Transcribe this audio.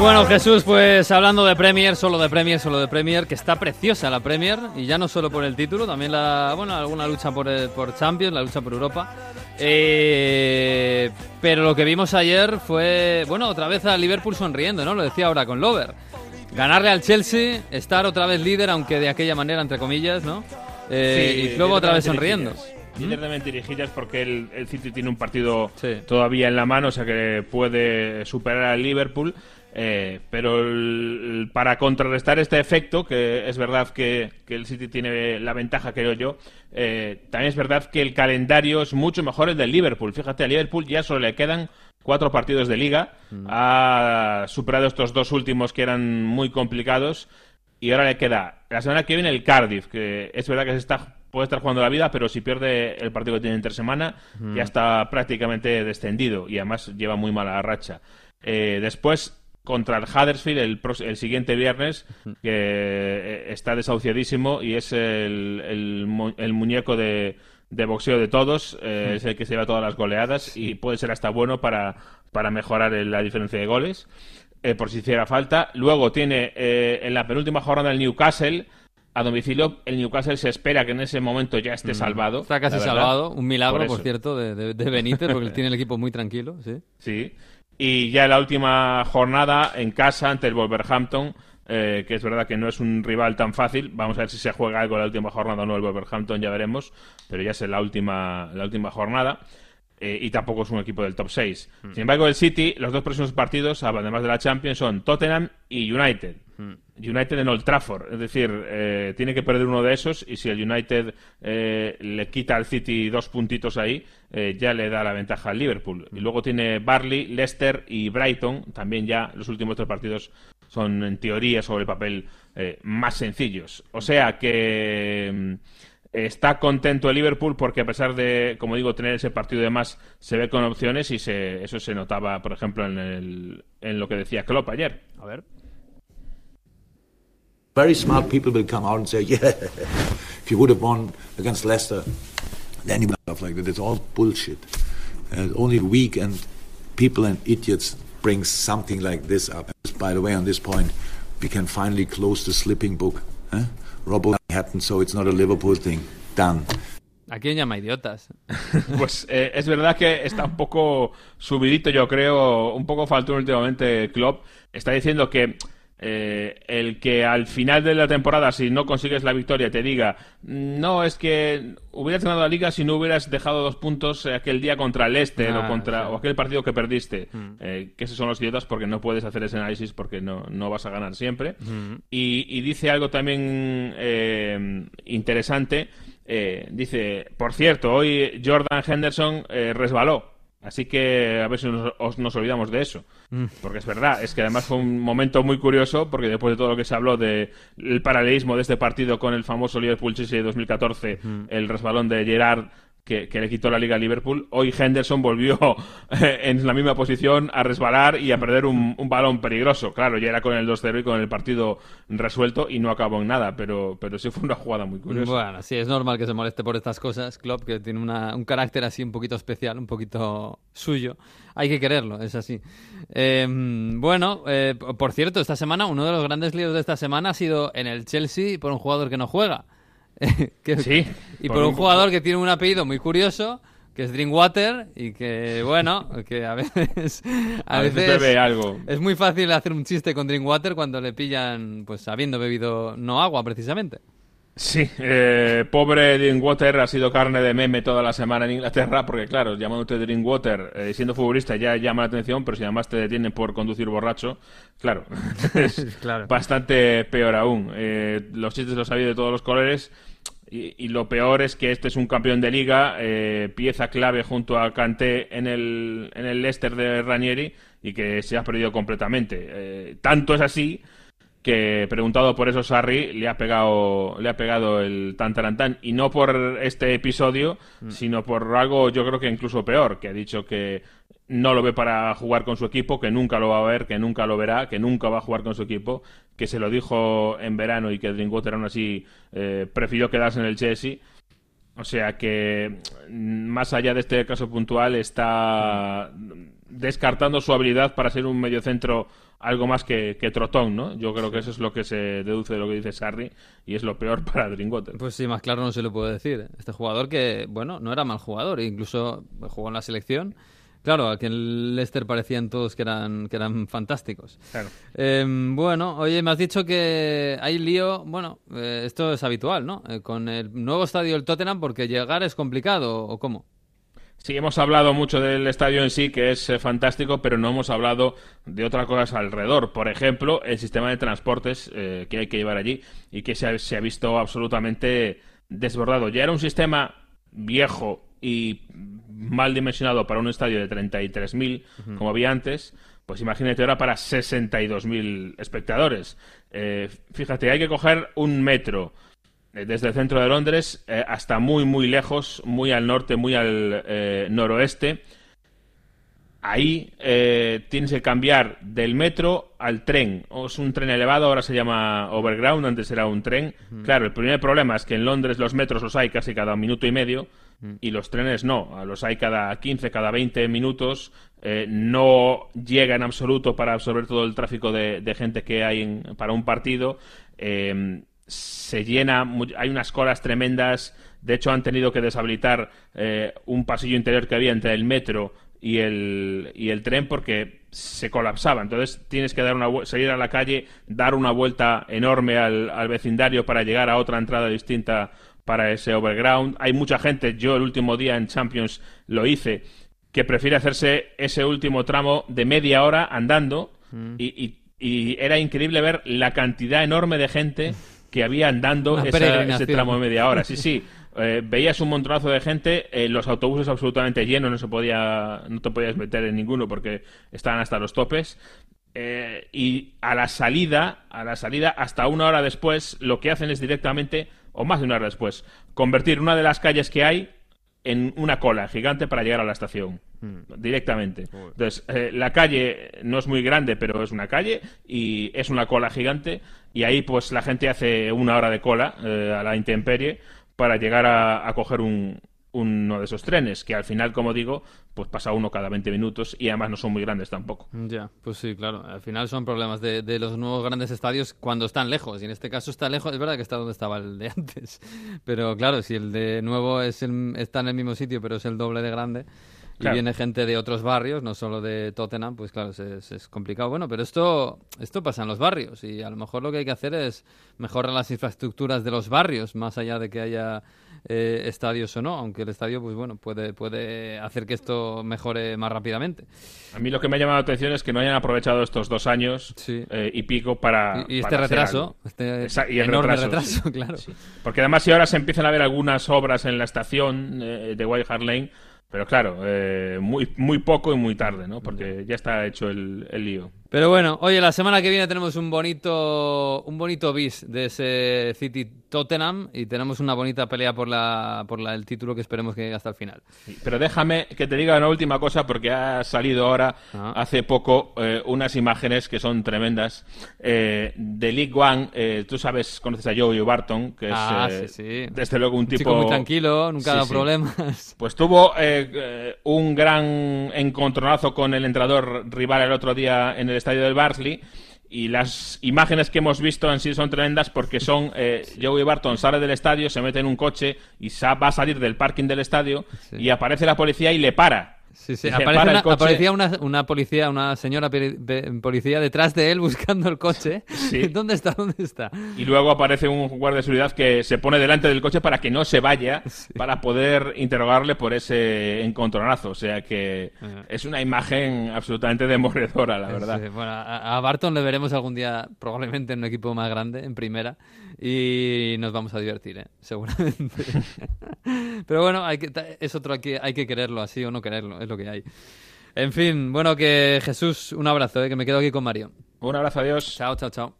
Bueno, Jesús, pues hablando de Premier, solo de Premier, solo de Premier, que está preciosa la Premier, y ya no solo por el título, también la, bueno, alguna lucha por, el- por Champions, la lucha por Europa. Eh, pero lo que vimos ayer fue, bueno, otra vez a Liverpool sonriendo, ¿no? Lo decía ahora con Lover. Ganarle al Chelsea, estar otra vez líder, aunque de aquella manera, entre comillas, ¿no? Eh, Sí, y luego otra vez sonriendo. Líder de mentirijillas porque el, el City tiene un partido Sí. todavía en la mano, o sea que puede superar al Liverpool. Eh, pero el- para contrarrestar este efecto, que es verdad que, que el City tiene la ventaja, creo yo, eh, también es verdad que el calendario es mucho mejor el del Liverpool. Fíjate, a Liverpool ya solo le quedan cuatro partidos de liga. Ha superado estos dos últimos que eran muy complicados. Y ahora le queda la semana que viene el Cardiff, que es verdad que se está, puede estar jugando la vida, pero si pierde el partido que tiene entre semana, ya está prácticamente descendido y además lleva muy mala racha. Eh, después, contra el Huddersfield el, el siguiente viernes, que eh, está desahuciadísimo y es el, el mu- el muñeco de, de boxeo de todos, eh, es el que se lleva todas las goleadas y puede ser hasta bueno para, para mejorar el- la diferencia de goles eh, por si hiciera falta. Luego tiene eh, en la penúltima jornada el Newcastle a domicilio. El Newcastle se espera que en ese momento ya esté salvado. Está casi salvado, un milagro, Por cierto, de, de, de Benítez, porque tiene el equipo muy tranquilo, sí. Sí. Y ya en la última jornada en casa ante el Wolverhampton, eh, que es verdad que no es un rival tan fácil. Vamos a ver si se juega algo en la última jornada o no el Wolverhampton, ya veremos. Pero ya es en la última, la última jornada. eh, y tampoco es un equipo del top 6. Sin embargo, el City, los dos próximos partidos, además de la Champions, son Tottenham y United. United en Old Trafford, es decir, eh, tiene que perder uno de esos y si el United eh, le quita al City dos puntitos ahí, eh, ya le da la ventaja al Liverpool. Y luego tiene Barley, Leicester y Brighton, también ya los últimos tres partidos son en teoría sobre el papel eh, más sencillos. O sea que mm, está contento el Liverpool porque a pesar de, como digo, tener ese partido de más, se ve con opciones y se, eso se notaba, por ejemplo, en, el- en lo que decía Klopp ayer. A ver. Very smart people will come out and say, yeah, if you would have won against Leicester, then you would have stuff like that. It's all bullshit. And only weak and people and idiots bring something like this up. By the way, on this point, we can finally close the slipping book. Huh? Robbo Hatton, so it's not a Liverpool thing. Done. ¿A quién llama idiotas? Pues eh, es verdad que está un poco subidito, yo creo, un poco faltón últimamente Klopp. Está diciendo que eh, el que al final de la temporada, si no consigues la victoria, te diga, no, es que hubieras ganado la liga si no hubieras dejado dos puntos aquel día contra el Ah, o, contra, sí. o aquel partido que perdiste. Eh, que esos son los idiotas porque no puedes hacer ese análisis porque no, no vas a ganar siempre. y, y dice algo también eh, interesante. Dice, por cierto, hoy Jordan Henderson resbaló. Así que a ver si nos, os- nos olvidamos de eso. Porque es verdad, es que además fue un momento muy curioso, porque después de todo lo que se habló del paralelismo de este partido con el famoso Liverpool-Chelsea de 2014, el resbalón de Gerard que, le quitó la liga a Liverpool, hoy Henderson volvió eh, en la misma posición a resbalar y a perder un, balón peligroso. Claro, ya era con el 2-0 y con el partido resuelto y no acabó en nada, pero, pero sí fue una jugada muy curiosa. Bueno, sí, es normal que se moleste por estas cosas, Klopp, que tiene un carácter así un poquito especial, un poquito suyo. Hay que quererlo, es así. Eh, bueno, eh, por cierto, esta semana, uno de los grandes líos de esta semana ha sido en el Chelsea por un jugador que no juega. Que- Sí, Y por por un un- jugador que tiene un apellido muy curioso, que es Drinkwater, y que, bueno, que a veces... A, A veces bebe algo. Es muy fácil hacer un chiste con Drinkwater cuando le pillan, pues, habiendo bebido no agua, precisamente. Sí, eh, pobre Drinkwater ha sido carne de meme toda la semana en Inglaterra, porque claro, llamándote Drinkwater, eh, siendo futbolista ya llama la atención, pero si además te detienen por conducir borracho, claro, es Claro. bastante peor aún. Eh, los chistes los ha habido de todos los colores, y, y lo peor es que este es un campeón de liga, eh, pieza clave junto a Kanté en el, en el Leicester de Ranieri, y que se ha perdido completamente. Eh, tanto es así que preguntado por eso Sarri le ha pegado le ha pegado el tantarantán y no por este episodio sino por algo yo creo que incluso peor que ha dicho que no lo ve para jugar con su equipo que nunca lo va a ver que nunca lo verá que nunca va a jugar con su equipo que se lo dijo en verano y que Drinkwater aún así eh, prefirió quedarse en el Chelsea. O sea que mm, más allá de este caso puntual está descartando su habilidad para ser un mediocentro algo más que, que trotón, ¿no? Yo creo que eso es lo que se deduce de lo que dice Sarri y es lo peor para Drinkwater. Pues sí, más claro no se lo puedo decir. Este jugador que, bueno, no era mal jugador, incluso jugó en la selección. Claro, que en Leicester parecían todos que eran, que eran fantásticos. Claro. Eh, bueno, oye, me has dicho que hay lío, bueno, eh, esto es habitual, ¿no? Eh, con el nuevo estadio del Tottenham porque llegar es complicado, ¿o cómo? Sí, hemos hablado mucho del estadio en sí, que es eh, fantástico, pero no hemos hablado de otras cosas alrededor. Por ejemplo, el sistema de transportes eh, que hay que llevar allí y que se ha, se ha visto absolutamente desbordado. Ya era un sistema viejo y mal dimensionado para un estadio de 33.000, como había antes, pues imagínate ahora para 62.000 espectadores. Eh, fíjate, hay que coger un metro eh, desde el centro de Londres eh, hasta muy, muy lejos, muy al norte, muy al noroeste. Ahí tienes que cambiar del metro al tren. O es un tren elevado, ahora se llama Overground, antes era un tren. Claro, el primer problema es que en Londres los metros los hay casi cada minuto y medio y los trenes no. Los hay cada 15, cada 20 minutos. Eh, no llega en absoluto para absorber todo el tráfico de, de gente que hay en- para un partido. Eh, se llena, hay unas colas tremendas. De hecho, han tenido que deshabilitar eh, un pasillo interior que había entre el metro y el, y el tren porque se colapsaba. Entonces tienes que dar una salir a la calle, dar una vuelta enorme al vecindario para llegar a otra entrada distinta para ese overground. Hay mucha gente, yo el último día en Champions lo hice, que prefiere hacerse ese último tramo de media hora andando y, y- y era increíble ver la cantidad enorme de gente que había andando esa- ese tramo de media hora. Sí, sí. Eh, veías un montonazo de gente, eh, los autobuses absolutamente llenos, no se podía, no te podías meter en ninguno porque estaban hasta los topes. Eh, y a la salida, a la salida, hasta una hora después, lo que hacen es directamente, o más de una hora después, convertir una de las calles que hay en una cola gigante para llegar a la estación. Directamente. Entonces, eh, la calle no es muy grande, pero es una calle y es una cola gigante. Y ahí, pues, la gente hace una hora de cola eh, a la intemperie para llegar a, a coger un, uno de esos trenes, que al final, como digo, pues pasa uno cada 20 minutos y además no son muy grandes tampoco. Ya, pues sí, claro. Al final son problemas de, de los nuevos grandes estadios cuando están lejos. Y en este caso está lejos. Es verdad que está donde estaba el de antes. Pero claro, si el de nuevo es el- está en el mismo sitio, pero es el doble de grande. Y viene gente de otros barrios, no solo de Tottenham, pues claro, es, es- es complicado. Bueno, pero esto, esto pasa en los barrios y a lo mejor lo que hay que hacer es mejorar las infraestructuras de los barrios, más allá de que haya eh, estadios o no, aunque el estadio, pues bueno, puede, puede hacer que esto mejore más rápidamente. A mí lo que me ha llamado la atención es que no hayan aprovechado estos dos años Sí. eh, y pico para. Y, y este para retraso, este Esa- y el enorme retraso, claro. Sí. Porque además, si ahora se empiezan a ver algunas obras en la estación eh, de White Hart Lane, pero claro, eh, muy, muy poco y muy tarde, ¿no? Porque ya está hecho el, el lío. Pero bueno, oye, la semana que viene tenemos un bonito un bonito bis de ese City Tottenham y tenemos una bonita pelea por la por la, el título que esperemos que llegue hasta el final. Pero déjame que te diga una última cosa porque ha salido ahora, Ah. hace poco, eh, unas imágenes que son tremendas eh, de League One. Eh, tú sabes, conoces a Joey Barton, que es Ah, eh, sí, sí. desde luego un, tipo chico muy tranquilo, nunca Sí, ha dado sí. problemas. Pues tuvo eh, eh, un gran encontronazo con el entrenador rival el otro día en el estadio del Barnsley. Y las imágenes que hemos visto en sí son tremendas porque son eh, Joey Barton sale del estadio, se mete en un coche y va a salir del parking del estadio Sí. y aparece la policía y le para. Sí, sí. Aparece una, aparecía una, una policía, una señora pe- policía detrás de él buscando el coche. Sí. ¿Dónde está? ¿Dónde está? Y luego aparece un guardia de seguridad que se pone delante del coche para que no se vaya, para poder interrogarle por ese encontronazo. O sea que Ajá. es una imagen absolutamente demoledora, la verdad. Sí, bueno, a, a Barton le veremos algún día probablemente en un equipo más grande, en primera, y nos vamos a divertir, ¿eh? seguramente. Pero bueno, hay que, es otro que hay que quererlo así o no quererlo, es lo que hay. En fin, bueno, que Jesús, un abrazo, ¿eh? que me quedo aquí con Mario. Un abrazo, adiós. Chao, chao, chao.